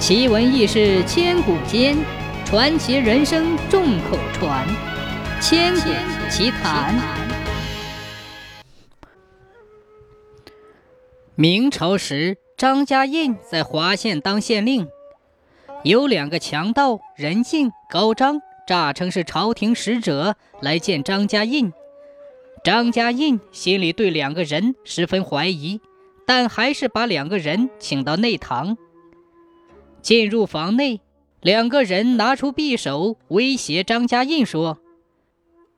奇闻异事千古间，传奇人生众口传。千古奇谈。明朝时，张家印在华县当县令，有两个强盗任敬、高张，诈称是朝廷使者来见张家印。张家印心里对两个人十分怀疑，但还是把两个人请到内堂。进入房内，两个人拿出匕首威胁张家印说：“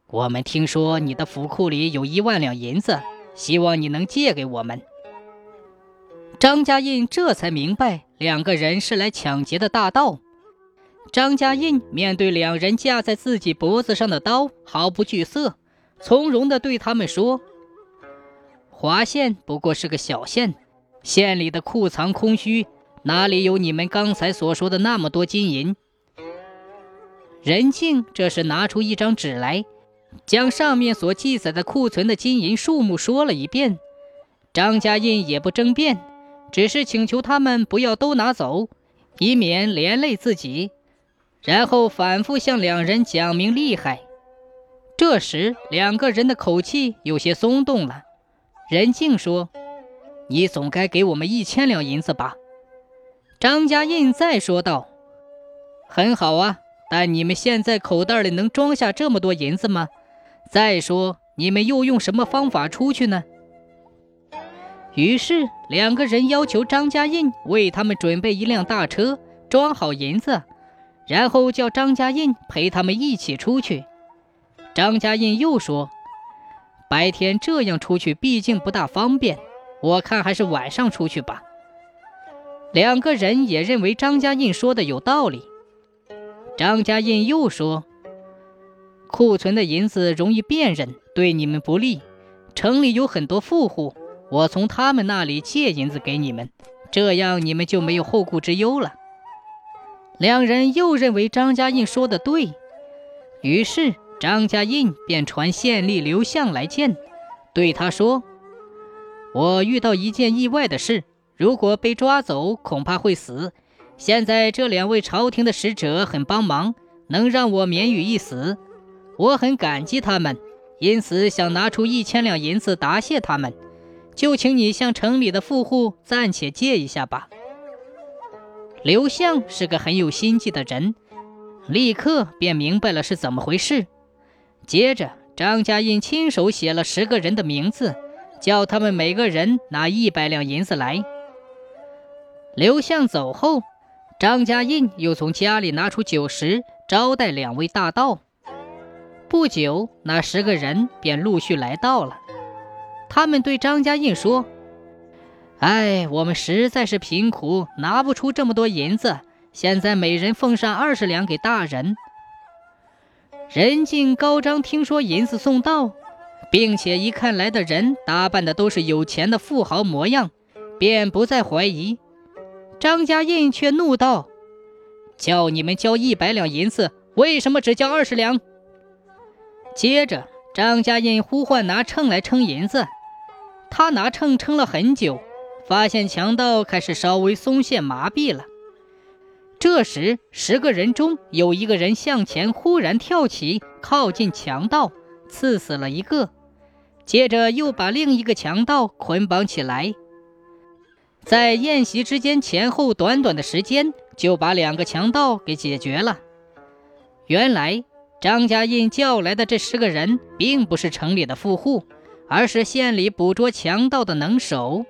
我们听说你的府库里有一万两银子，希望你能借给我们。”张家印这才明白，两个人是来抢劫的大盗。张家印面对两人架在自己脖子上的刀，毫不惧色，从容地对他们说：“华县不过是个小县，县里的库藏空虚。”哪里有你们刚才所说的那么多金银？任静这时拿出一张纸来，将上面所记载的库存的金银数目说了一遍。张家印也不争辩，只是请求他们不要都拿走，以免连累自己。然后反复向两人讲明厉害。这时两个人的口气有些松动了。任静说：“你总该给我们一千两银子吧？”张家印再说道：“很好啊，但你们现在口袋里能装下这么多银子吗？再说，你们又用什么方法出去呢？”于是两个人要求张家印为他们准备一辆大车，装好银子，然后叫张家印陪他们一起出去。张家印又说：“白天这样出去毕竟不大方便，我看还是晚上出去吧。”两个人也认为张家印说的有道理。张家印又说：“库存的银子容易辨认，对你们不利。城里有很多富户，我从他们那里借银子给你们，这样你们就没有后顾之忧了。”两人又认为张家印说的对，于是张家印便传县吏刘向来见，对他说：“我遇到一件意外的事。”如果被抓走，恐怕会死。现在这两位朝廷的使者很帮忙，能让我免于一死，我很感激他们，因此想拿出一千两银子答谢他们。就请你向城里的富户暂且借一下吧。刘向是个很有心计的人，立刻便明白了是怎么回事。接着，张家印亲手写了十个人的名字，叫他们每个人拿一百两银子来。刘向走后，张家印又从家里拿出酒食招待两位大盗。不久，那十个人便陆续来到了。他们对张家印说：“哎，我们实在是贫苦，拿不出这么多银子。现在每人奉上二十两给大人。”任敬、高张听说银子送到，并且一看来的人打扮的都是有钱的富豪模样，便不再怀疑。张家印却怒道：“叫你们交一百两银子，为什么只交二十两？”接着，张家印呼唤拿秤来称银子。他拿秤称了很久，发现强盗开始稍微松懈麻痹了。这时，十个人中有一个人向前忽然跳起，靠近强盗，刺死了一个，接着又把另一个强盗捆绑起来。在宴席之间前后短短的时间，就把两个强盗给解决了。原来张家印叫来的这十个人，并不是城里的富户，而是县里捕捉强盗的能手。